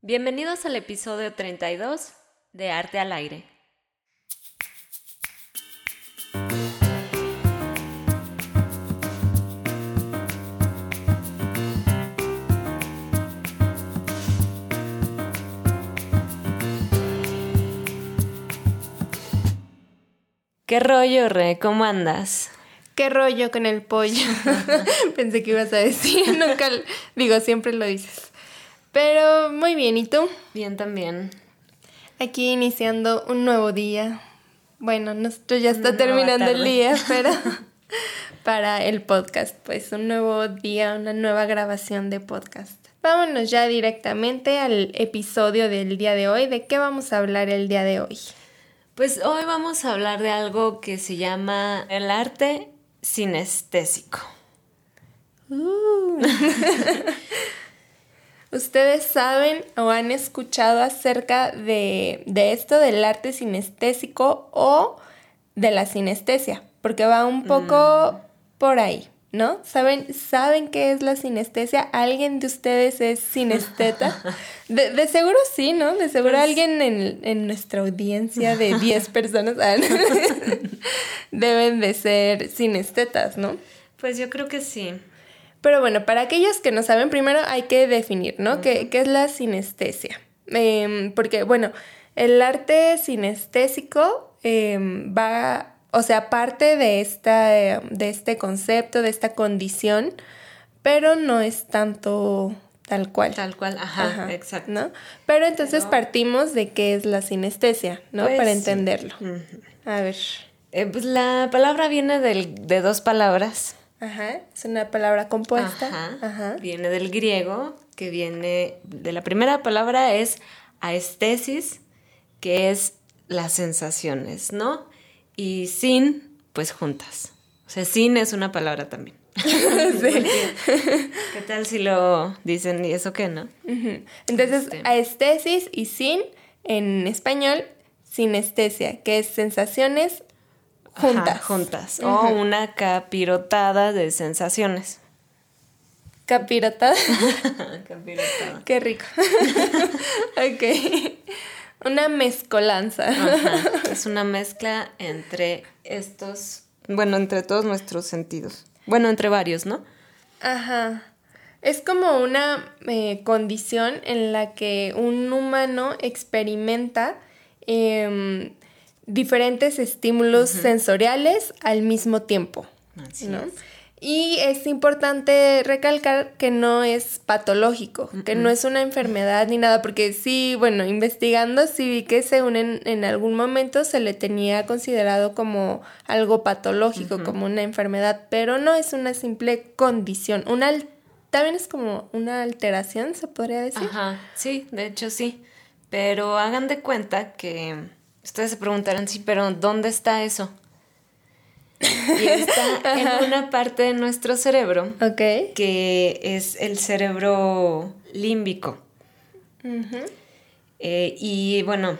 Bienvenidos al episodio 32 de Arte al Aire. ¿Qué rollo, Re? ¿Cómo andas? ¿Qué rollo con el pollo? Pensé que ibas a decir, nunca, digo, siempre lo dices. Pero muy bien, ¿y tú? Bien también. Aquí iniciando un nuevo día. Bueno, nosotros ya está Una terminando el día, pero para el podcast, pues un nuevo día, una nueva grabación de podcast. Vámonos ya directamente al episodio del día de hoy. ¿De qué vamos a hablar el día de hoy? Pues hoy vamos a hablar de algo que se llama el arte sinestésico. Uh. ¿Ustedes saben o han escuchado acerca de, de esto del arte sinestésico o de la sinestesia? Porque va un poco por ahí, ¿no? ¿Saben, ¿Saben qué es la sinestesia? ¿Alguien de ustedes es sinesteta? De, de seguro sí, ¿no? De seguro Pues- alguien en, en nuestra audiencia de 10 personas ah, deben de ser sinestetas, ¿no? Pues yo creo que sí. Pero bueno, para aquellos que no saben, primero hay que definir, ¿no? ¿Qué, qué es la sinestesia? Em, porque, bueno, el arte sinestésico em, va, o sea, parte de, esta, eh, de este concepto, de esta condición, pero no es tanto tal cual. Tal cual, ajá, Ajá, exacto. ¿No? Pero entonces Pero- partimos de qué es la sinestesia, ¿no? Pues Para sí. entenderlo. A ver. Eh, pues la palabra viene del- de dos palabras. Ajá, es una palabra compuesta. Ajá. Ajá. Viene del griego, que viene de la primera palabra es aestesis, que es las sensaciones, ¿no? Y sin, pues juntas. O sea, sin es una palabra también. ¿Qué tal si lo dicen y eso qué, no? Entonces, Este. aestesis y sin, en español, sinestesia, que es sensaciones Ajá, juntas. juntas. O una capirotada de sensaciones. Capirotada. capirotada. Qué rico. ok. Una mezcolanza. Ajá, Es una mezcla entre estos, bueno, entre todos nuestros sentidos. Bueno, entre varios, ¿no? Ajá. Es como una eh, condición en la que un humano experimenta em, diferentes estímulos sensoriales al mismo tiempo. Así ¿no? es. Y es importante recalcar que no es patológico, que no es una enfermedad ni nada, porque sí, bueno, investigando sí vi que según en, en algún momento se le tenía considerado como algo patológico, como una enfermedad, pero no es una simple condición, una también es como una alteración, se podría decir. Ajá, sí, de hecho sí. Pero hagan de cuenta que ustedes se preguntarán, sí, pero ¿dónde está eso? Y está en una parte de nuestro cerebro Ok. que es el cerebro límbico. Eh, y bueno,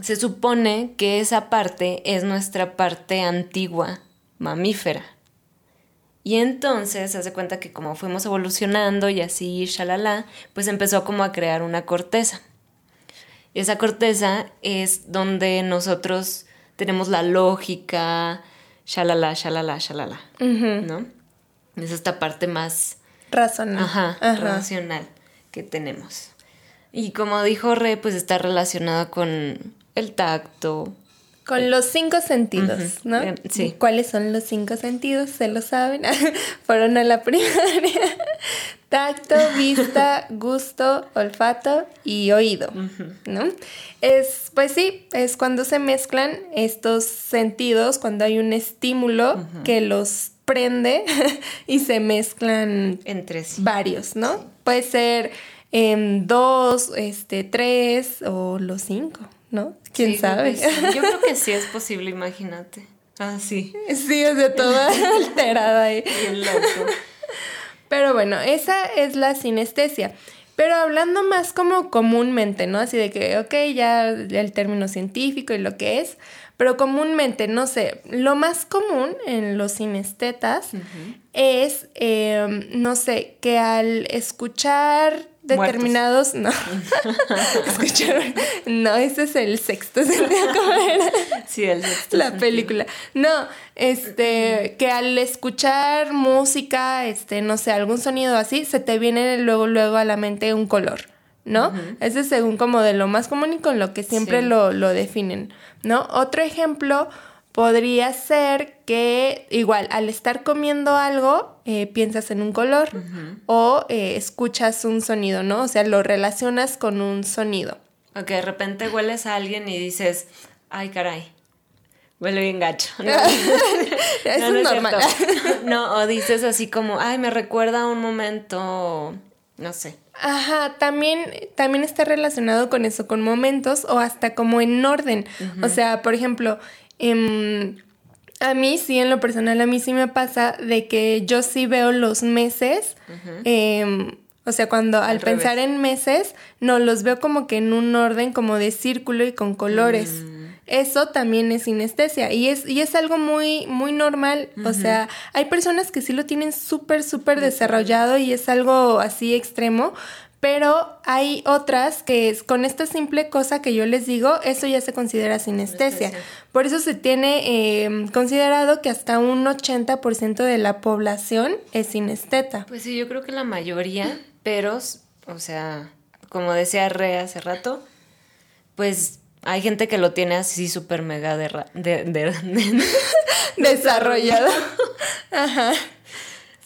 se supone que esa parte es nuestra parte antigua, mamífera. Y entonces, hace cuenta que como fuimos evolucionando y así, shalala, pues empezó como a crear una corteza. Y esa corteza es donde nosotros tenemos la lógica, shalala, shalala, shalala, Ujú. ¿no? Es esta parte más Razonable. Ajá, racional que tenemos. Y como dijo Re, pues está relacionada con el tacto. Con los cinco sentidos, ¿no? eh, sí. ¿Cuáles son los cinco sentidos? ¿Se lo saben? Fueron a la primaria. Tacto, vista, gusto, olfato y oído, ¿no? Es, pues sí, es cuando se mezclan estos sentidos, cuando hay un estímulo que los prende y se mezclan Entre sí. varios, ¿no? Puede ser em, dos, este, tres o los cinco, ¿no? ¿Quién Sí, sabe? sí. Yo creo que sí es posible, imagínate. Ah, sí. Sí, o sea, toda alterada ahí. Bien loco. Pero bueno, esa es la sinestesia. Pero hablando más como comúnmente, ¿no? Así de que, ok, ya el término científico y lo que es, pero comúnmente, no sé, lo más común en los sinestetas es, eh, no sé, que al escuchar determinados, no. Escucharon, no, ese es el sexto sentido, ¿cómo era? Sí, el sexto La sentido. película. No, este, que al escuchar música, este, no sé, algún sonido así, se te viene luego, luego a la mente un color, ¿no? Ese es según como de lo más común y con lo que siempre Sí. lo, lo definen, ¿no? Otro ejemplo podría ser que igual al estar comiendo algo eh, piensas en un color o eh, escuchas un sonido, ¿no? O sea, lo relacionas con un sonido. O que de repente hueles a alguien y dices, ay, caray, huele bien gacho. No, Eso no, es no normal. cierto. No, o dices así como, ay, me recuerda a un momento, no sé. Ajá, también, también está relacionado con eso, con momentos o hasta como en orden. O sea, por ejemplo, em, a mí sí, en lo personal, a mí sí me pasa de que yo sí veo los meses. em, o sea, cuando al, Al pensar revés. en meses, no, los veo como que en un orden como de círculo y con colores. Mm. Eso también es sinestesia y es, y es algo muy, muy normal. O sea, hay personas que sí lo tienen súper, súper desarrollado y es algo así extremo, pero hay otras que es, con esta simple cosa que yo les digo, eso ya se considera sinestesia. Por eso se tiene eh, considerado que hasta un 80% de la población es sinesteta. Pues sí, yo creo que la mayoría, pero, o sea, como decía Re hace rato, pues hay gente que lo tiene así súper mega de, de- de- Desarrollado. Ajá.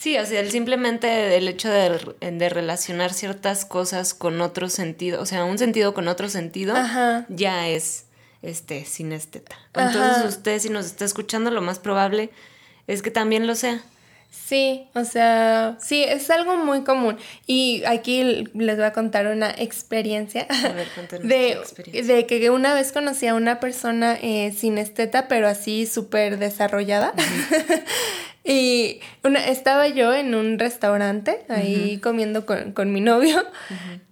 Sí, o sea, el simplemente el hecho de, de relacionar ciertas cosas con otro sentido, o sea, un sentido con otro sentido, Ajá. ya es este sinesteta. Ajá. Entonces usted si nos está escuchando, lo más probable es que también lo sea. Sí, o sea, sí, es algo muy común. Y aquí les voy a contar una experiencia A ver, de, experiencia. de que una vez conocí a una persona eh, sinesteta, pero así súper desarrollada. y una, estaba yo en un restaurante ahí comiendo con, con mi novio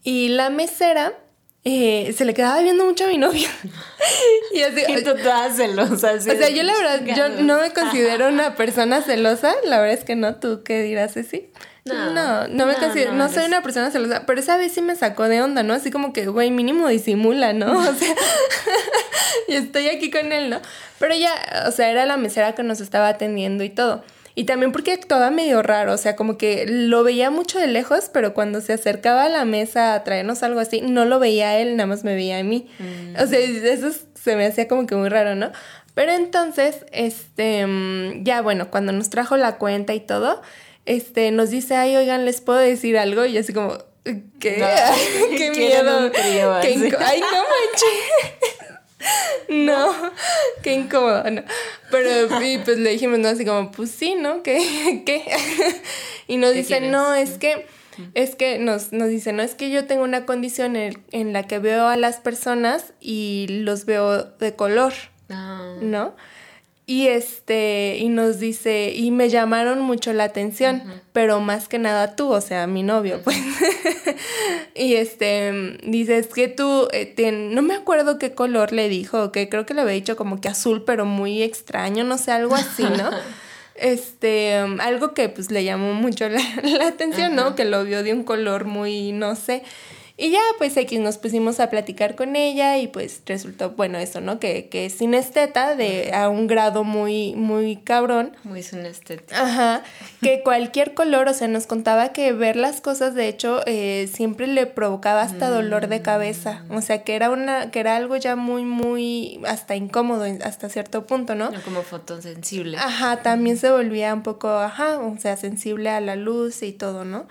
y la mesera eh, se le quedaba viendo mucho a mi novio. y así, Y tú toda celosa. así o sea, yo la verdad, yo no me considero una persona celosa, la verdad es que no, tú qué dirás, Ceci. No, no, no me no, considero, no no, soy eres. una persona celosa, pero esa vez sí me sacó de onda, ¿no? Así como que, güey, mínimo disimula, ¿no? O sea, y estoy aquí con él, ¿no? Pero ya, o sea, era la mesera que nos estaba atendiendo y todo. Y también porque actuaba medio raro, o sea, como que lo veía mucho de lejos, pero cuando se acercaba a la mesa a traernos algo así, no lo veía a él, nada más me veía a mí. O sea, eso es- se me hacía como que muy raro, ¿no? Pero entonces, este, mm, ya bueno, cuando nos trajo la cuenta y todo, este, nos dice, ay, oigan, ¿les puedo decir algo? Y así como, ¿qué? No, ¡Qué miedo! trío, ¡Qué ¡Ay, no manches! No, qué incómodo, no. Pero y pues le dijimos, no, así como, pues sí, ¿no? ¿Qué? ¿Qué? Y nos ¿Qué dice, quieres? no, es que, es que nos, nos dice, no, es que yo tengo una condición en, en la que veo a las personas y los veo de color, Ah, ¿no? Y este, y nos dice, y me llamaron mucho la atención, pero más que nada tú, o sea, mi novio, pues. y este, dice, es que tú, eh, no me acuerdo qué color le dijo, que creo que le había dicho como que azul, pero muy extraño, no sé, algo así, ¿no? Este, um, algo que pues le llamó mucho la, la atención, ¿no? Que lo vio de un color muy, no sé. Y ya, pues X nos pusimos a platicar con ella y pues resultó, bueno, eso, ¿no? Que, que es sinesteta de a un grado muy, muy cabrón. muy sinestético. Ajá, que cualquier color, o sea, nos contaba que ver las cosas, de hecho, eh, siempre le provocaba hasta dolor de cabeza. O sea, que era una, que era algo ya muy, muy, hasta incómodo hasta cierto punto, ¿no? No como fotosensible. Ajá, también se volvía un poco, ajá, o sea, sensible a la luz y todo, ¿no?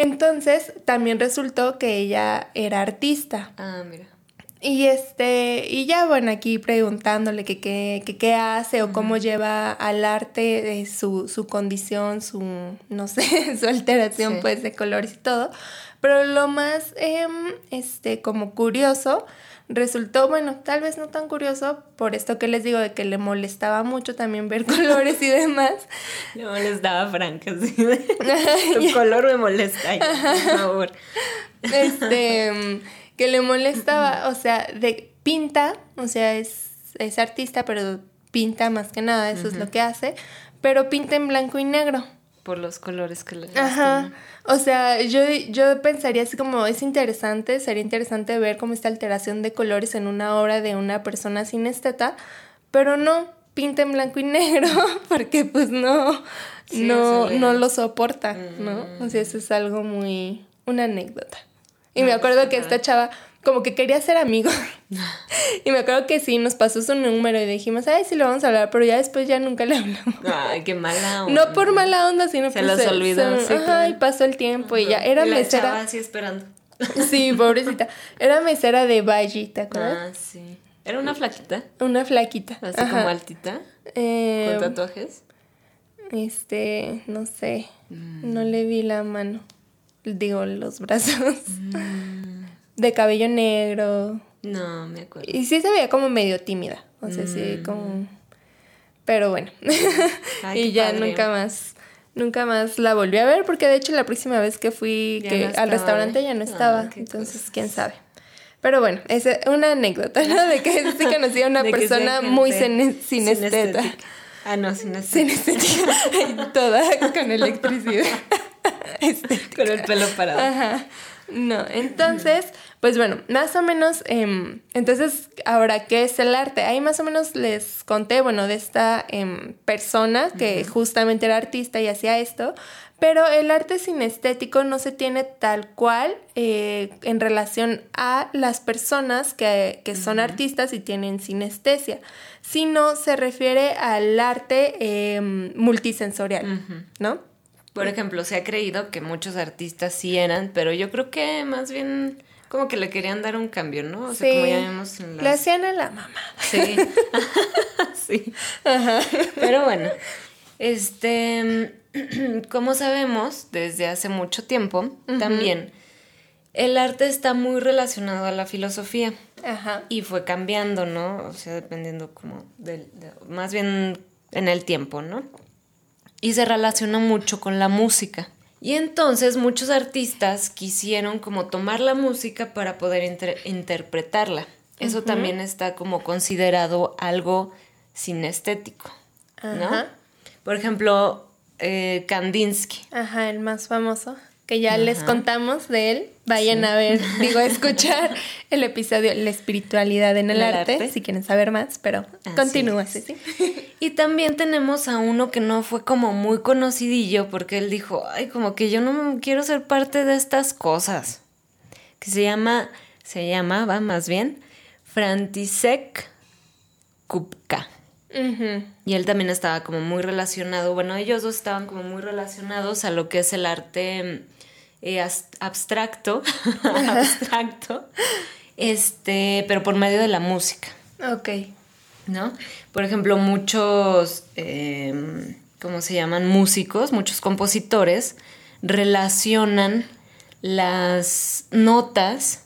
Entonces, también resultó que ella era artista. Ah, mira. Y este, y ya bueno, aquí preguntándole que qué que, hace o cómo lleva al arte eh, su, su condición, su, no sé, su alteración Sí. pues de colores y todo. Pero lo más, em, este, como curioso, resultó, bueno, tal vez no tan curioso, por esto que les digo de que le molestaba mucho también ver colores y demás. Le molestaba a Frank, así de, Tu color me molesta, ya, por favor. este, mm, que le molestaba, o sea, de pinta, o sea, es, es artista, pero pinta más que nada, eso es lo que hace, pero pinta en blanco y negro. Por los colores que le Ajá. O sea, yo, yo pensaría así como es interesante, sería interesante ver cómo esta alteración de colores en una obra de una persona sinesteta, pero no pinta en blanco y negro, porque pues no, no, no lo soporta, ¿no? O sea, eso es algo muy, una anécdota. Y me acuerdo que esta chava como que quería ser amigo. y me acuerdo que sí, nos pasó su número y dijimos, ay, sí lo vamos a hablar, pero ya después ya nunca le hablamos. Ay, qué mala onda. No por mala onda, sino se los olvidó. ajá, y pasó el tiempo y ya era y la mesera. Chava así esperando. sí, pobrecita. Era mesera de Valle, ¿te acuerdas? Ah, sí. ¿Era una flaquita? Una flaquita. Así como altita. Eh, ¿Con tatuajes? Este, no sé. No le vi la mano. Digo, los brazos. Mm. De cabello negro. No, me acuerdo. Y sí se veía como medio tímida. O sea, sí, Mm. como. Pero bueno. Ay, y ya padre. nunca más. Nunca más la volví a ver porque de hecho la próxima vez que fui que no al restaurante ya no Ah, estaba. entonces, quién sabe. Pero bueno, es una anécdota, ¿no? De que sí conocí a una persona muy sinesteta. sinestética. Ah, no, sinestética. Sinestética. Toda con electricidad. Con el pelo parado. Ajá. No, entonces, pues bueno, más o menos, em, entonces, ahora, ¿qué es el arte? Ahí más o menos les conté, bueno, de esta em, persona que justamente era artista y hacía esto, pero el arte sinestético no se tiene tal cual eh, en relación a las personas que, que son artistas y tienen sinestesia, sino se refiere al arte em, multisensorial, ¿no? Por ejemplo, se ha creído que muchos artistas sí eran, pero yo creo que más bien como que le querían dar un cambio, ¿no? O sea, como ya vemos en Le las... hacían a la mamá. Sí. sí. Pero bueno, este, como sabemos desde hace mucho tiempo, también el arte está muy relacionado a la filosofía Ajá. y fue cambiando, ¿no? O sea, dependiendo como del, de- más bien en el tiempo, ¿no? Y se relaciona mucho con la música. Y entonces muchos artistas quisieron como tomar la música para poder inter- interpretarla. Eso también está como considerado algo sinestético, ¿no? Por ejemplo, eh, Kandinsky. Ajá, el más famoso. Que ya les contamos de él. Vayan a ver, digo, a escuchar el episodio La espiritualidad en el, arte, arte. si quieren saber más, pero Así continúa, es. Ceci. Y también tenemos a uno que no fue como muy conocidillo porque él dijo, ay, como que yo no quiero ser parte de estas cosas. Que se llama, se llamaba más bien, František Kupka. Y él también estaba como muy relacionado, bueno, ellos dos estaban como muy relacionados a lo que es el arte eh, abstracto, abstracto, este, pero por medio de la música. Ok. ¿no? Por ejemplo, muchos, eh, ¿cómo se llaman? Músicos, muchos compositores relacionan las notas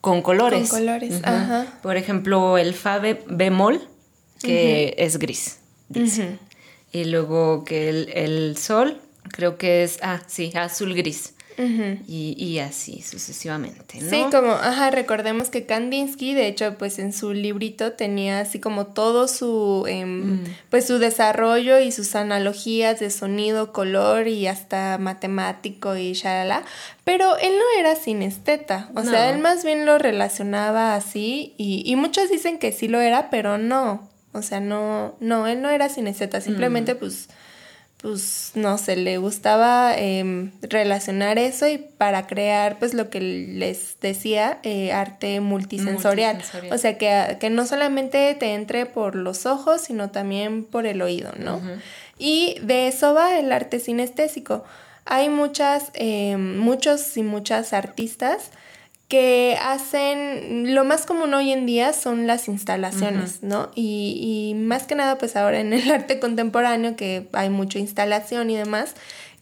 con colores. Con colores, ajá. Por ejemplo, el fa be- bemol, que es gris. Y luego que el, el sol, creo que es, ah, sí, azul gris. Y, y así sucesivamente, ¿no? Sí, como, ajá, recordemos que Kandinsky, de hecho, pues en su librito tenía así como todo su, em, Mm. pues su desarrollo y sus analogías de sonido, color y hasta matemático y shalala, pero él no era sinesteta, o sea, él más bien lo relacionaba así y, y muchos dicen que sí lo era, pero no, o sea, no, no, él no era sinesteta, Mm. simplemente pues pues no sé, le gustaba em, relacionar eso y para crear pues lo que les decía, eh, arte multisensorial. Multisensorial. O sea, que, que no solamente te entre por los ojos, sino también por el oído, ¿no? Y de eso va el arte sinestésico. Hay muchas, em, muchos y muchas artistas que hacen, lo más común hoy en día son las instalaciones, ¿no? Y, y más que nada, pues ahora en el arte contemporáneo, que hay mucha instalación y demás,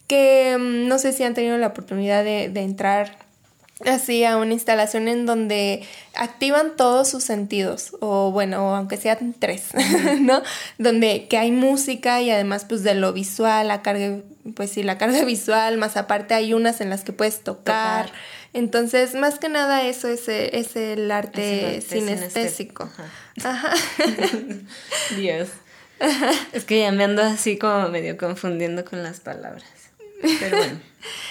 que mm, no sé si han tenido la oportunidad de, de entrar así a una instalación en donde activan todos sus sentidos o bueno aunque sean tres no donde que hay música y además pues de lo visual la carga pues sí la carga visual más aparte hay unas en las que puedes tocar, Tocar. entonces más que nada eso es, es el arte, Es el arte sinestésico sinestésico. ajá Dios. Es que ya me ando así como medio confundiendo con las palabras. Pero bueno.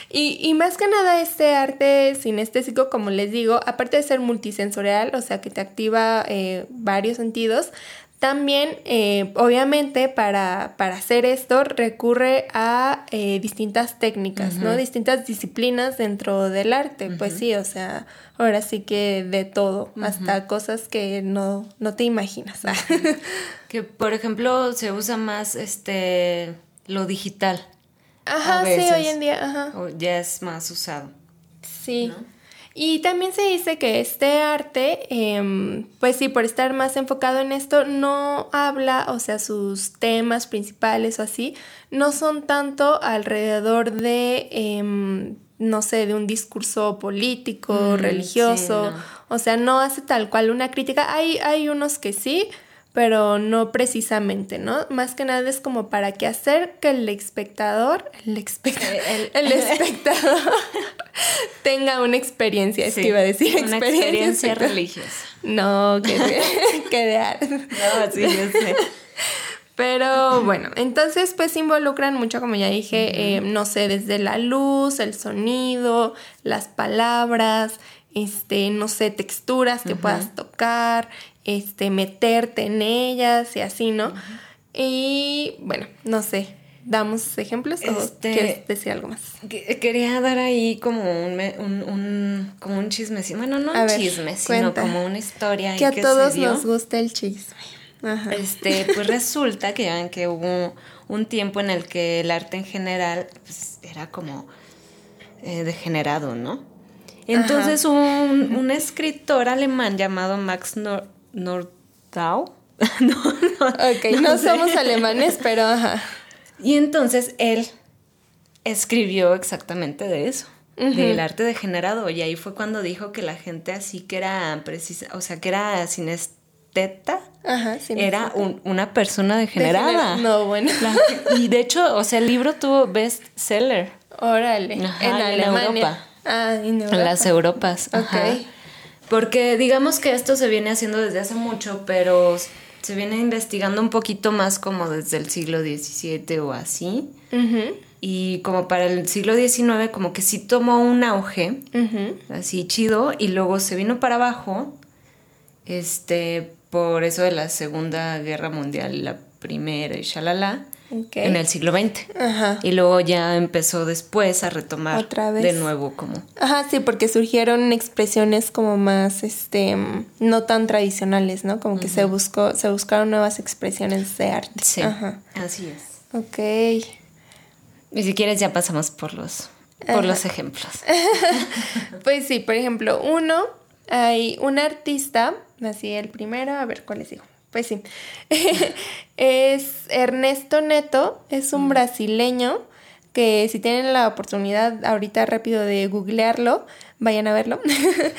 Y, y, más que nada este arte sinestésico, como les digo, aparte de ser multisensorial, o sea que te activa eh, varios sentidos, también, eh, obviamente, para, para, hacer esto recurre a eh, distintas técnicas, ¿no? Distintas disciplinas dentro del arte. Pues sí, o sea, ahora sí que de todo, hasta cosas que no, no te imaginas. que, por ejemplo, se usa más este lo digital. Ajá, sí, hoy en día, ajá. ya es más usado. Sí. Y también se dice que este arte, em, pues sí, por estar más enfocado en esto, no habla, o sea, sus temas principales o así, no son tanto alrededor de, em, no sé, de un discurso político, mm, religioso, o sea, no hace tal cual una crítica. Hay, hay unos que sí, pero no precisamente, ¿no? Más que nada es como para que hacer que el espectador, el, eh, el, espectador tenga una experiencia, es que iba a decir una experiencia, religiosa. No, que de, que No, sí, yo sé. Pero bueno, entonces pues involucran mucho, como ya dije, eh, no sé, desde la luz, el sonido, las palabras, este, no sé, texturas que puedas tocar, este, meterte en ellas y así, ¿no? Y bueno, no sé, ¿damos ejemplos o este, quieres decir algo más? Quería dar ahí como un, un, como un chisme, bueno, no un chisme, sino como una historia. Que a todos nos gusta el chisme. Este, pues resulta que ya ven que hubo un tiempo en el que el arte en general pues, era como eh, degenerado, ¿no? Entonces un, un, escritor alemán llamado Max Nor Nordau. no, no, ok, no, somos alemanes, pero ajá. Y entonces él escribió exactamente de eso, del arte degenerado. Y ahí fue cuando dijo que la gente así que era precisa, o sea, que era sinesteta. Ajá, era una persona degenerada. no, bueno. y de hecho, o sea, el libro tuvo bestseller. Órale. en Alemania. Ah, en Europa. En las Europas. Ok. Porque digamos que esto se viene haciendo desde hace mucho, pero se viene investigando un poquito más como desde el siglo XVII o así. Y como para el siglo XIX como que sí tomó un auge, así chido, y luego se vino para abajo, este, por eso de la Segunda Guerra Mundial y la Primera y shalala en el siglo XX. Y luego ya empezó después a retomar Otra vez. de nuevo como... Ajá, sí, porque surgieron expresiones como más, este, no tan tradicionales, ¿no? Como que se buscó, se buscaron nuevas expresiones de arte. Sí, Ajá. así es. Ok. Y si quieres ya pasamos por los, por los ejemplos. pues sí, por ejemplo, uno, hay un artista, así el primero, a ver cuál les digo. Pues sí. es Ernesto Neto, es un brasileño que si tienen la oportunidad ahorita rápido de googlearlo, vayan a verlo.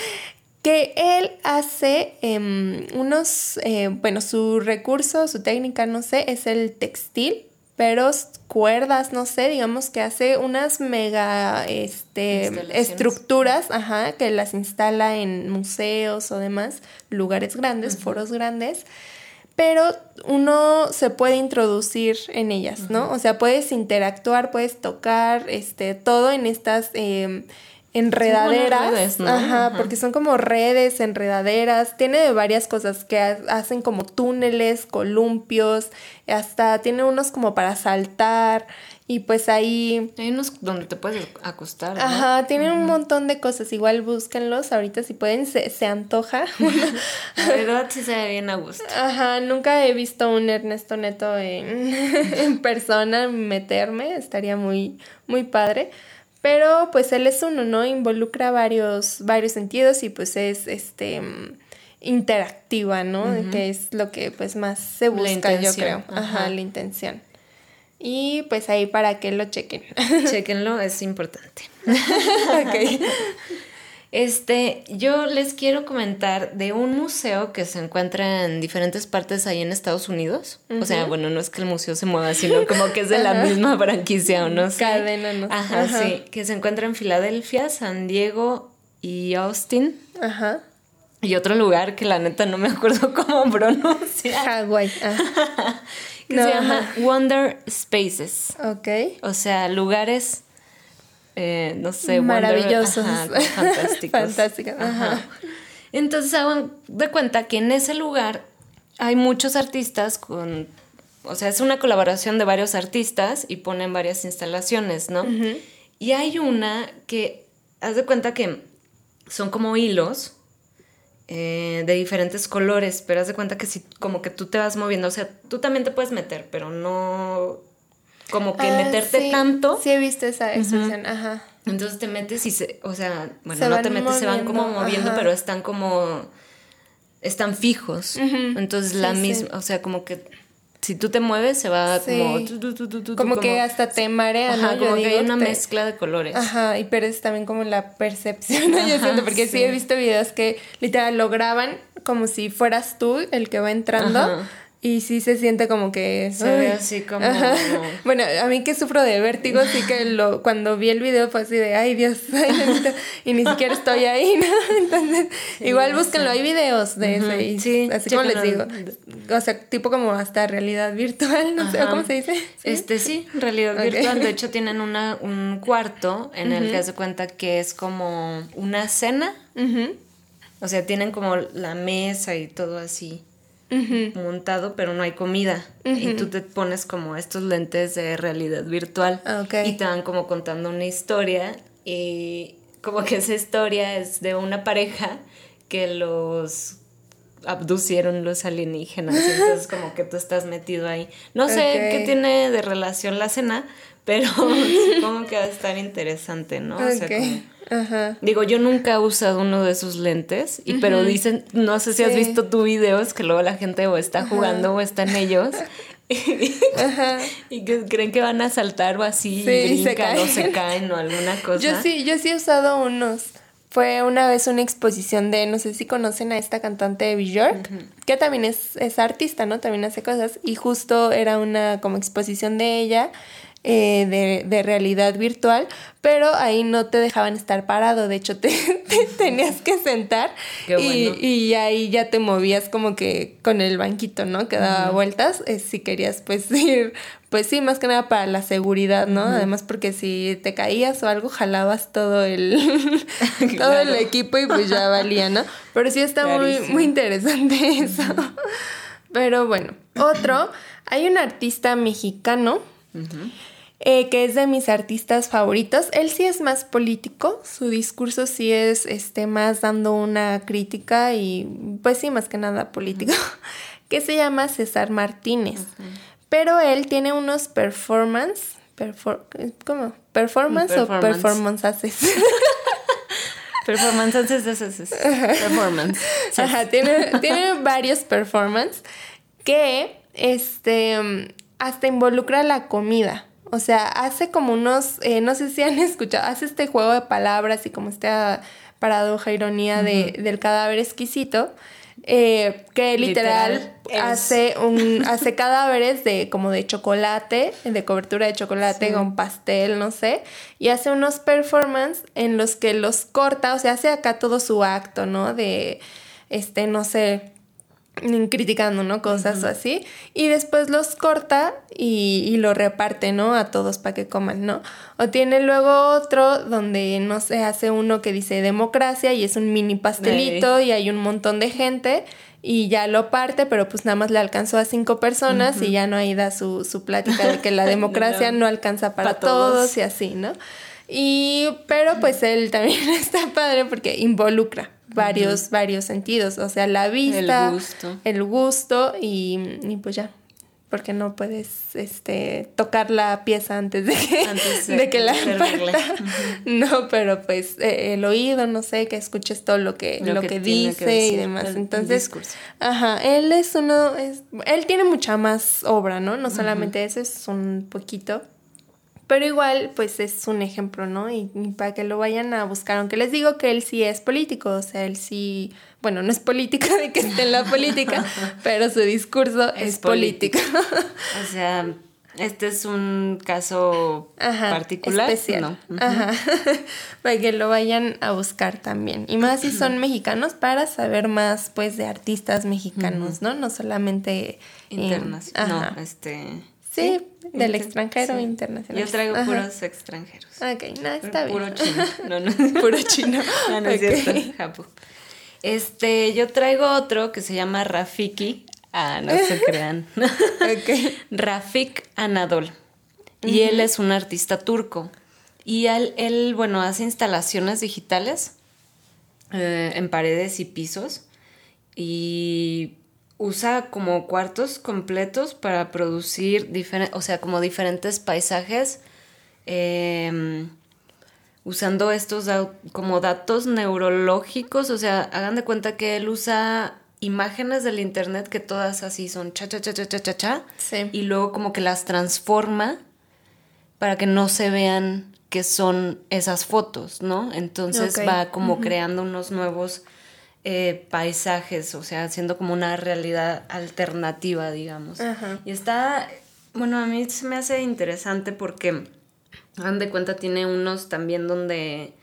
que él hace em, unos, eh, bueno, su recurso, su técnica, no sé, es el textil, pero cuerdas, no sé, digamos que hace unas mega este, estructuras, ajá, que las instala en museos o demás, lugares grandes, foros grandes pero uno se puede introducir en ellas, ¿no? O sea, puedes interactuar, puedes tocar, este, todo en estas eh, enredaderas, Ajá, porque son como redes, enredaderas, tiene de varias cosas que hacen como túneles, columpios, hasta tiene unos como para saltar, y pues ahí... Hay unos donde te puedes acostar. Ajá, tienen un montón de cosas. Igual búsquenlos ahorita si pueden, se, se antoja. La verdad sí se ve bien a gusto. Ajá, nunca he visto un Ernesto Neto en, en persona meterme. Estaría muy, muy padre. Pero pues él es uno, ¿no? Involucra varios, varios sentidos y pues es este interactiva, ¿no? Que es lo que pues más se busca, yo creo. Ajá, la intención. Y pues ahí para que lo chequen. Chequenlo, es importante. ok. Este, yo les quiero comentar de un museo que se encuentra en diferentes partes ahí en Estados Unidos. O sea, bueno, no es que el museo se mueva, sino como que es de la misma franquicia o no sé. Cadena, no Ajá, sí. Que se encuentra en Filadelfia, San Diego y Austin. Ajá. Y otro lugar que la neta no me acuerdo cómo pronunciar. Hawaii. que se llama Wonder Spaces. Ok. O sea, lugares eh, no sé, maravillosos, Wonder, ajá, fantásticos. fantásticos. Ajá. Entonces hago de cuenta que en ese lugar hay muchos artistas con, o sea, es una colaboración de varios artistas y ponen varias instalaciones, ¿no? Y hay una que, haz de cuenta que son como hilos eh, de diferentes colores, pero haz de cuenta que si como que tú te vas moviendo, o sea, tú también te puedes meter, pero no como que Ah, meterte sí. tanto. Sí, he visto esa expresión. Ajá. Entonces te metes y se, o sea, bueno, Se no te metes, se van como moviendo, ajá. pero están como, están fijos. Entonces la Sí, sí. misma, o sea, como que si tú te mueves se va Sí. como, tu, tu, tu, tu, tu, Como que hasta te marea, ¿no? ajá, Yo como que hay una te- mezcla de colores. Ajá, y pero es también como la percepción, ¿no? Yo Ajá, siento, porque sí. sí. he visto videos que literal lo graban como si fueras tú el que va entrando. Ajá. Y sí se siente como que... Se ve así como- Ajá. Bueno, a mí que sufro de vértigo, sí que lo, cuando vi el video fue así de, ay Dios, ay, Diosito", y ni siquiera estoy ahí, ¿no? Entonces, igual búsquenlo, hay videos de eso. Y Sí, así como les digo. O sea, tipo como hasta realidad virtual, no sé cómo se dice. Este sí, realidad virtual. De hecho, tienen una, un cuarto en el que hace cuenta que es como una cena. O sea, tienen como la mesa y todo así montado, pero no hay comida. Y tú te pones como estos lentes de realidad virtual. Ah. Y te van como contando una historia. Y como que esa historia es de una pareja que los abducieron los alienígenas. entonces como que tú estás metido ahí. No sé qué tiene de relación la cena, pero supongo que va a estar interesante, ¿no? O sea, como- Ajá. Digo, yo nunca he usado uno de esos lentes, y pero dicen, no sé si has visto tu videos que luego la gente o está jugando o está en ellos y, y que creen que van a saltar o así, Sí, y y se brincan o se caen. o alguna cosa. Yo sí, yo sí he usado unos. Fue una vez una exposición de, no sé si conocen a esta cantante de Bjork, que también es, es artista, ¿no? También hace cosas. Y justo era una como exposición de ella, eh, de, de realidad virtual, pero ahí no te dejaban estar parado, de hecho te, te tenías que sentar Qué y, bueno. y ahí ya te movías como que con el banquito, ¿no? Que daba vueltas, eh, si querías pues ir, pues sí, más que nada para la seguridad, ¿no? Además porque si te caías o algo, jalabas todo el, todo el equipo y pues ya valía, ¿no? Pero sí está muy, Clarísimo. muy interesante eso. Pero bueno, otro, hay un artista mexicano eh, que es de mis artistas favoritos. Él sí es más político, su discurso sí es este, más dando una crítica y pues sí, más que nada político, que se llama César Martínez. Pero él tiene unos performance, perfor- ¿cómo? ¿Performance, o Performance. performances? Performance, es- es- es- es- performance. Ajá, tiene, tiene varios performances que este mm, hasta involucra la comida. O sea, hace como unos, eh, no sé si han escuchado, hace este juego de palabras y como esta paradoja, ironía de, del cadáver exquisito, eh, que literal, Literal, hace un, hace cadáveres de como de chocolate, de cobertura de chocolate Sí. con pastel, no sé, y hace unos performance en los que los corta, o sea, hace acá todo su acto, ¿no? De, este, no sé, criticando, ¿no? Cosas o así. Y después los corta y, y lo reparte, ¿no? A todos para que coman, ¿no? O tiene luego otro donde, no sé, hace uno que dice democracia y es un mini pastelito y hay un montón de gente y ya lo parte, pero pues nada más le alcanzó a cinco personas y ya no ahí da su, su plática de que la democracia No. no alcanza para Pa' todos. todos y así, ¿no? Y, pero pues él también está padre porque involucra varios, varios sentidos, o sea, la vista, El gusto. el gusto y, y pues ya, porque no puedes este tocar la pieza antes de que, Antes de, de- que la parta. No, pero pues eh, el oído, no sé, que escuches todo lo que, lo Lo que, dice que y demás. el- Entonces, ajá, él es uno, es, él tiene mucha más obra, ¿no? No solamente eso, es un poquito. Pero igual, pues es un ejemplo, ¿no? Y, y para que lo vayan a buscar, aunque les digo que él sí es político, o sea, él sí, bueno, no es político de que esté en la política, pero su discurso es, Es político. O sea, este es un caso Ajá, particular. especial. No. Ajá. para que lo vayan a buscar también. Y más si son mexicanos para saber más pues de artistas mexicanos, ¿no? No solamente Internas. No, este. Sí, del extranjero internacional. Yo traigo puros extranjeros. Ok, no, está Puro bien. chino. No, no. Puro chino. No, no es Ok. cierto. Este, yo traigo otro que se llama Rafiki. Ah, no se crean. Ok. Rafik Anadol. Y él es un artista turco. Y él, él, bueno, hace instalaciones digitales eh, en paredes y pisos. Y usa como cuartos completos para producir diferentes, o sea, como diferentes paisajes. eh, usando estos da- como datos neurológicos, o sea, hagan de cuenta que él usa imágenes del internet que todas así son cha cha cha cha cha cha cha Sí. y luego como que las transforma para que no se vean que son esas fotos, ¿no? Entonces va como creando unos nuevos eh, paisajes, o sea, haciendo como una realidad alternativa, digamos. Ajá. Y está, bueno, a mí se me hace interesante porque, hagan de cuenta, tiene unos también donde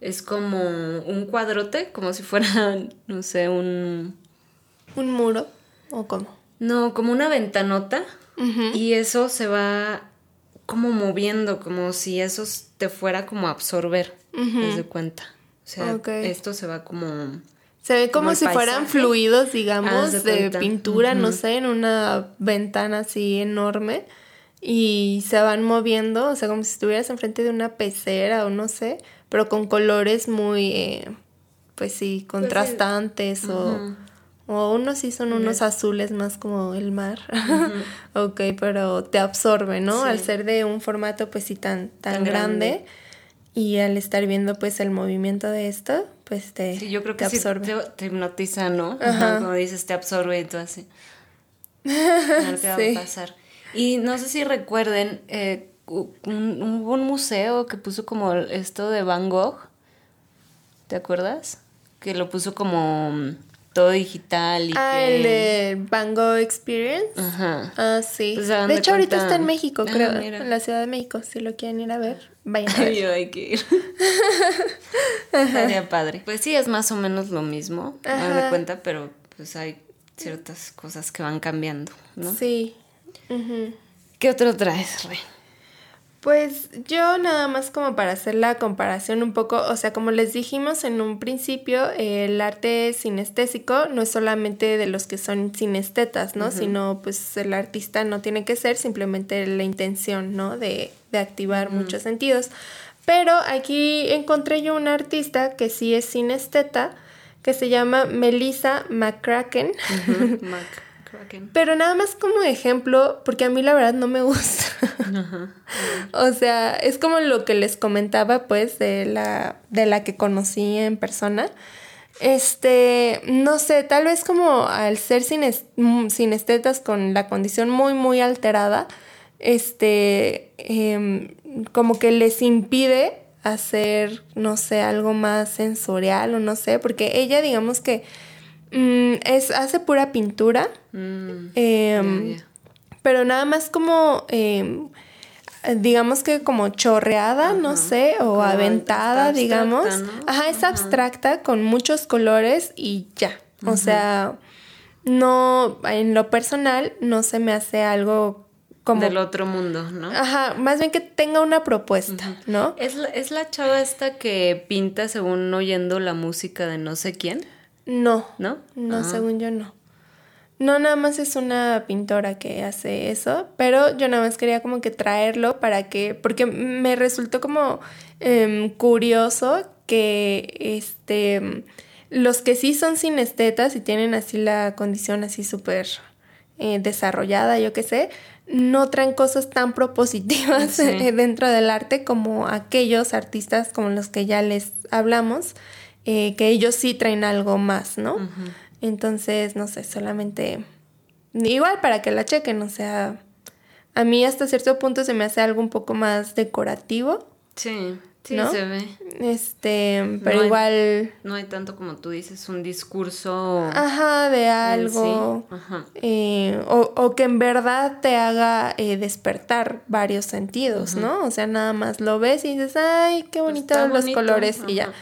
es como un cuadrote, como si fuera, no sé, un... ¿Un muro? ¿O cómo? No, como una ventanota. Y eso se va como moviendo, como si eso te fuera como a absorber, haz de cuenta. O sea, esto se va como... Se ve Como si fueran fluidos, digamos, de pintura, no sé, en una ventana así enorme. Y se van moviendo, o sea, como si estuvieras enfrente de una pecera o no sé, pero con colores muy, eh, pues sí, contrastantes o, o unos sí son unos azules más como el mar. ok, pero te absorbe, ¿no? Sí. Al ser de un formato pues sí tan, tan, Tan grande. grande. Y al estar viendo pues el movimiento de esto, pues te, Sí, yo creo te que sí absorbe. te, te hipnotiza, ¿no? Ajá. Como dices, te absorbe y tú así. No te va Sí. a pasar. Y no sé si recuerden, eh, un, un- hubo un museo que puso como esto de Van Gogh. ¿Te acuerdas? Que lo puso como mm, todo digital y Ah, que... el de Van Gogh Experience. Ajá. Ah, sí. Pues de hecho, ahorita está en México, Ah, creo. En la Ciudad de México. Si lo quieren ir a ver, vayan a ver. Yo hay que ir. Estaría padre. Pues sí, es más o menos lo mismo, me Ajá. de cuenta, pero pues hay ciertas cosas que van cambiando, ¿no? Sí. ¿Qué otro traes, Rey? Pues yo nada más como para hacer la comparación un poco, o sea, como les dijimos en un principio, el arte sinestésico no es solamente de los que son sinestetas, ¿no? Sino pues el artista no tiene que ser simplemente la intención, ¿no? De, de activar muchos sentidos. Pero aquí encontré yo una artista que sí es sinesteta, que se llama Melissa McCracken. Kraken. Pero nada más como ejemplo, porque a mí la verdad no me gusta. o sea, es como lo que les comentaba, pues, de la, de la que conocí en persona. Este, no sé, tal vez como al ser sines- mm, sinestetas con la condición muy, muy alterada, este, em, como que les impide hacer, no sé, algo más sensorial o no sé, porque ella, digamos que mm, es, hace pura pintura. Mm, Em, pero nada más como, em, digamos que como chorreada, no sé, o Como aventada, abstracta, digamos. ¿no? Ajá, es abstracta con muchos colores y ya. O sea, no, en lo personal, no se me hace algo como... Del otro mundo, ¿no? Ajá, más bien que tenga una propuesta, ¿no? ¿Es, la, ¿Es la chava esta que pinta según oyendo la música de no sé quién? No, ¿No? No, Ah. según yo no. No, nada más es una pintora que hace eso, pero yo nada más quería como que traerlo para que, porque me resultó como em, curioso que este los que sí son sinestetas y tienen así la condición así súper eh, desarrollada, yo qué sé, no traen cosas tan propositivas Sí. eh, dentro del arte como aquellos artistas como los que ya les hablamos, eh, que ellos sí traen algo más, ¿no? Entonces, no sé, solamente igual para que la chequen, o sea, a mí hasta cierto punto se me hace algo un poco más decorativo, Sí, sí ¿No? se ve. este, pero No hay- igual, No hay tanto como tú dices, un discurso. ajá, de algo. sí. Ajá. eh, o, o que en verdad te haga eh, despertar varios sentidos, ¿no? O sea, nada más lo ves y dices, ay, qué bonitos Está los bonito, colores y ya.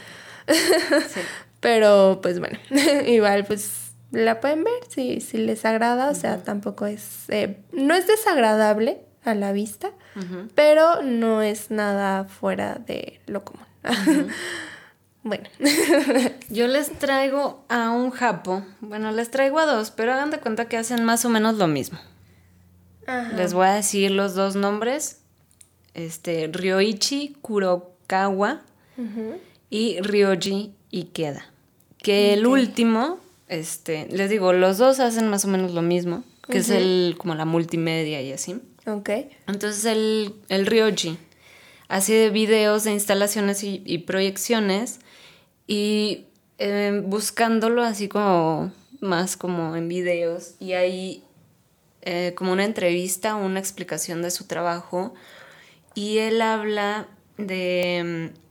Ajá. Sí. Pero pues bueno, igual pues la pueden ver si, si les agrada, o sea, tampoco es, eh, no es desagradable a la vista, pero no es nada fuera de lo común. bueno. Yo les traigo a un japo, bueno, les traigo a dos, pero hagan de cuenta que hacen más o menos lo mismo. Les voy a decir los dos nombres. Este, Ryoichi Kurokawa y Ryoji Ikeda. Que el último, este, les digo, los dos hacen más o menos lo mismo, que es el, como la multimedia y así. Ok. Entonces el, el Ryoji hace videos de instalaciones y, proyecciones y eh, buscándolo así como más como en videos y ahí eh, como una entrevista, una explicación de su trabajo y él habla de, mm,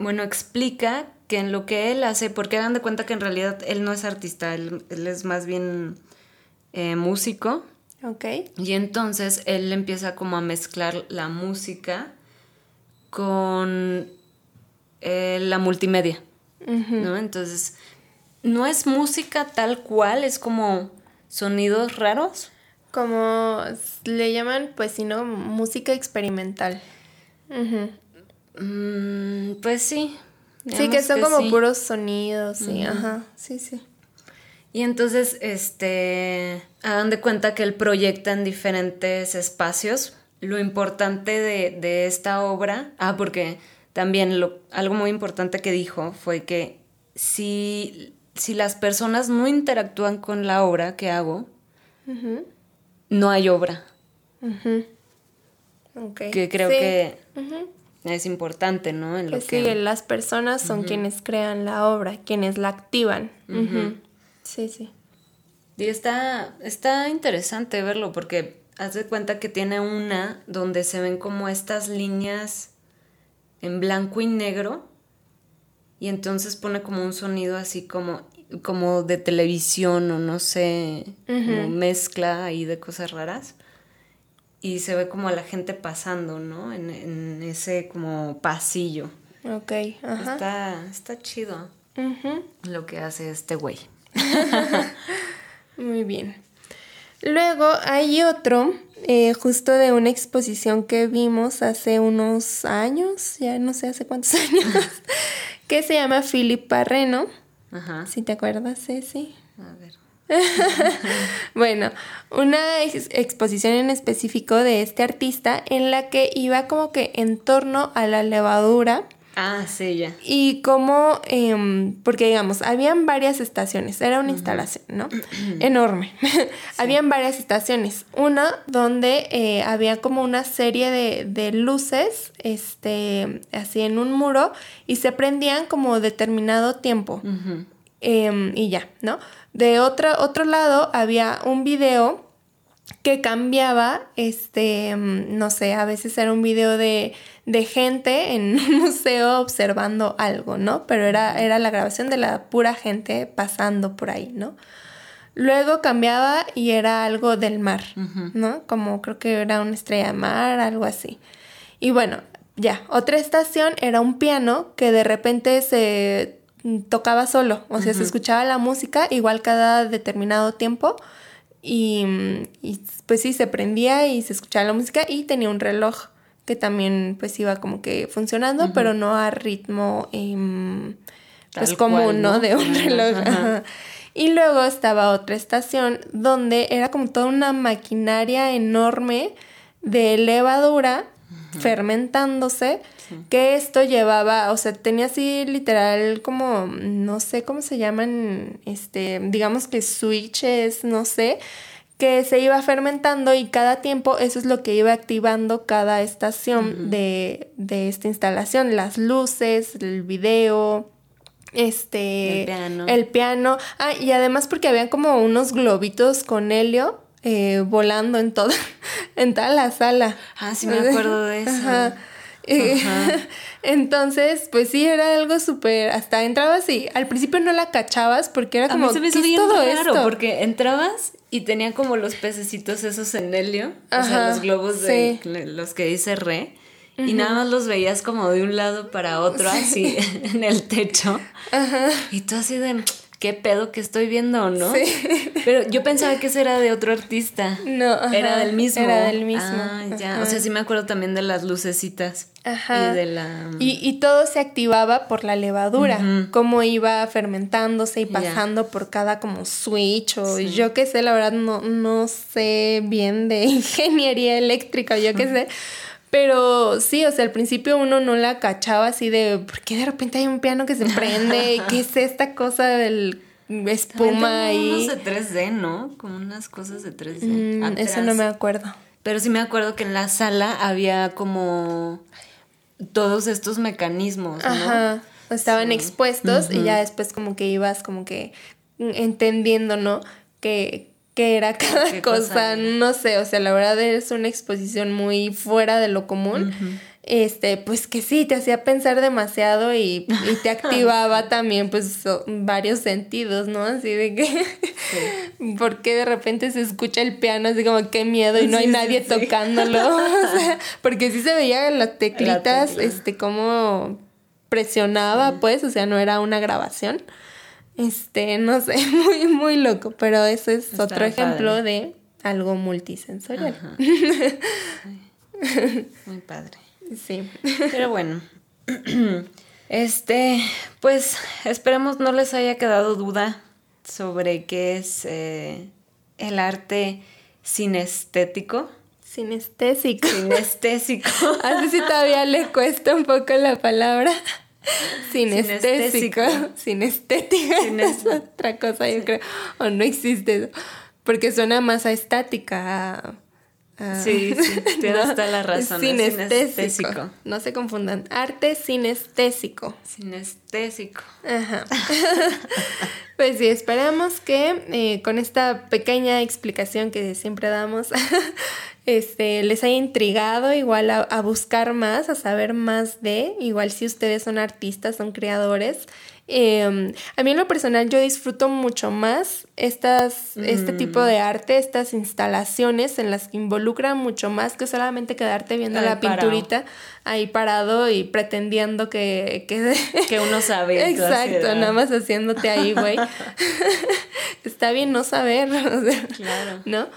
bueno, explica que en lo que él hace, porque hagan de cuenta que en realidad él no es artista, él, es más bien eh, músico. Ok. Y entonces él empieza como a mezclar la música con eh, la multimedia, ¿no? Entonces, no es música tal cual, es como sonidos raros. Como le llaman, pues si no, música experimental. Mm, pues sí. Sí, que son como puros sonidos, sí, ajá, sí, sí. Y entonces, este, hagan de cuenta que él proyecta en diferentes espacios. Lo importante de, de esta obra, ah, porque también lo, algo muy importante que dijo fue que si, si las personas no interactúan con la obra que hago, no hay obra. Que creo que es importante, ¿no? En lo pues que... Sí, las personas son quienes crean la obra, quienes la activan. Sí, sí. Y está, está interesante verlo porque haz de cuenta que tiene una donde se ven como estas líneas en blanco y negro y entonces pone como un sonido así como como de televisión o no sé, como mezcla ahí de cosas raras. Y se ve como a la gente pasando, ¿no? En, ese como pasillo. Ok, ajá. Está, está chido lo que hace este güey. Muy bien. Luego hay otro, eh, justo de una exposición que vimos hace unos años, ya no sé hace cuántos años, que se llama Philip Parreno Ajá. Si te acuerdas, sí. A ver. bueno, una exposición en específico de este artista en la que iba como que en torno a la levadura. Ah, sí, ya. Y como, em, porque digamos, habían varias estaciones, era una instalación, ¿no? Enorme. habían varias estaciones. Una donde eh, había como una serie de, de, luces, este, así en un muro, y se prendían como determinado tiempo. Em, y ya, ¿no? De otro, otro lado había un video que cambiaba, este, em, no sé, a veces era un video de, de gente en un museo observando algo, ¿no? Pero era, era la grabación de la pura gente pasando por ahí, ¿no? Luego cambiaba y era algo del mar, ¿no? Como creo que era una estrella de mar, algo así. Y bueno, ya, otra estación era un piano que de repente se tocaba solo, o sea, se escuchaba la música igual cada determinado tiempo y, pues sí, se prendía y se escuchaba la música y tenía un reloj que también pues iba como que funcionando, pero no a ritmo em, pues común, ¿no? De un reloj. Y luego estaba otra estación donde era como toda una maquinaria enorme de levadura fermentándose que esto llevaba, o sea, tenía así literal como, no sé cómo se llaman, este, digamos que switches, no sé, que se iba fermentando y cada tiempo eso es lo que iba activando cada estación de, de esta instalación, las luces, el video, este el piano. el piano. Ah, y además porque habían como unos globitos con helio eh, volando en toda, en toda la sala. Ah, sí me acuerdo de eso. Entonces, pues sí, era algo súper. Hasta entrabas y al principio no la cachabas porque era como. se me hizo todo esto? porque entrabas y tenía como los pececitos esos en helio, o sea, los globos de los que dice re. Y nada más los veías como de un lado para otro, así en el techo. Y tú así de, ¿qué pedo que estoy viendo, no? Sí. Pero yo pensaba que ese era de otro artista. No, era del mismo. Era del mismo. Ah, ya. O sea, sí me acuerdo también de las lucecitas. Ajá. Y de la. Y, todo se activaba por la levadura. Cómo iba fermentándose y pasando por cada como switch o yo qué sé, la verdad no, no sé bien de ingeniería eléctrica, yo qué sé. Pero sí, o sea, al principio uno no la cachaba así de, ¿por qué de repente hay un piano que se prende? ¿Qué es esta cosa del espuma ahí? Unos de 3D, ¿no? Como unas cosas de 3D. Mm, eso no me acuerdo. Pero sí me acuerdo que en la sala había como todos estos mecanismos, ¿no? Ajá. Estaban expuestos y ya después como que ibas como que entendiendo, ¿no? Que, era cada cosa, no sé, o sea, la verdad es una exposición muy fuera de lo común. Este, pues que sí, te hacía pensar demasiado y, te activaba también, pues, varios sentidos, ¿no? Así de que, porque de repente se escucha el piano, así como qué miedo y no hay nadie tocándolo? o sea, porque sí se veía las teclitas, este, como presionaba, pues, o sea, no era una grabación. Este, no sé, muy, muy loco, pero eso es otro ejemplo de algo multisensorial. Muy padre. Sí. Pero bueno. Este, pues esperemos no les haya quedado duda sobre qué es eh, el arte sinestético. Sinestésico. Sinestésico. Así si todavía le cuesta un poco la palabra. Sinestésico. Sinestética. Es otra cosa, yo creo. O no existe eso. Porque suena más a estática. Sí, sí, tienes ¿no? toda la razón. Sinestésico. No se confundan. Arte sinestésico. Sinestésico. Ajá. pues sí, esperamos que eh, con esta pequeña explicación que siempre damos, este, les haya intrigado igual a, buscar más, a saber más de, igual si ustedes son artistas, son creadores. Em, a mí en lo personal yo disfruto mucho más estas, este tipo de mm. arte, estas instalaciones en las que involucran mucho más que solamente quedarte viendo la pinturita ahí parado y pretendiendo que... Que, uno sabe. Exacto, nada más haciéndote ahí, güey. Está bien no saber, claro. ¿no?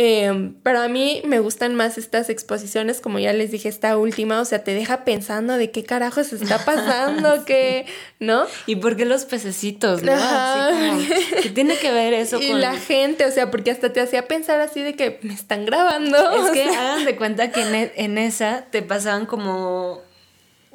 Em, pero a mí me gustan más estas exposiciones, como ya les dije, esta última, o sea, te deja pensando de qué carajo se está pasando, que, ¿no? ¿Y por qué los pececitos, no? ¿Qué tiene que ver eso y la gente, o sea, porque hasta te hacía pensar así de que me están grabando. Es que hagan de cuenta que en, e, en esa te pasaban como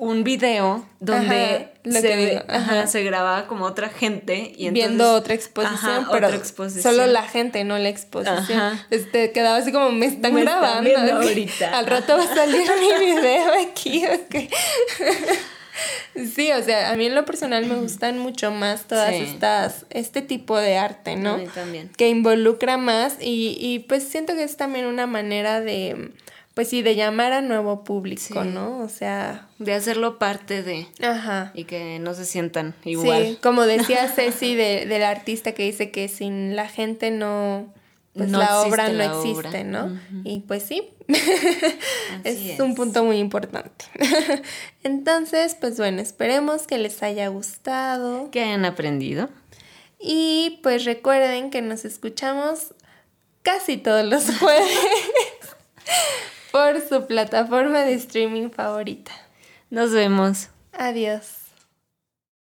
un video donde se, se, grababa como otra gente y viendo otra exposición, pero solo la gente, no la exposición. Este quedaba así como me están grabando. ahorita. Al rato va a salir mi video aquí, Sí, o sea, a mí en lo personal me gustan mucho más todas estas, este tipo de arte, ¿no? A mí también. Que involucra más y, y pues siento que es también una manera de pues sí, de llamar a nuevo público, ¿no? O sea... De hacerlo parte de... Ajá. Y que no se sientan igual. Sí, como decía Ceci de, del artista que dice que sin la gente no... Pues la obra no existe, ¿no? Y pues sí, es, un punto muy importante. Entonces, pues bueno, esperemos que les haya gustado. Que hayan aprendido. Y pues recuerden que nos escuchamos casi todos los jueves por su plataforma de streaming favorita. Nos vemos. Adiós.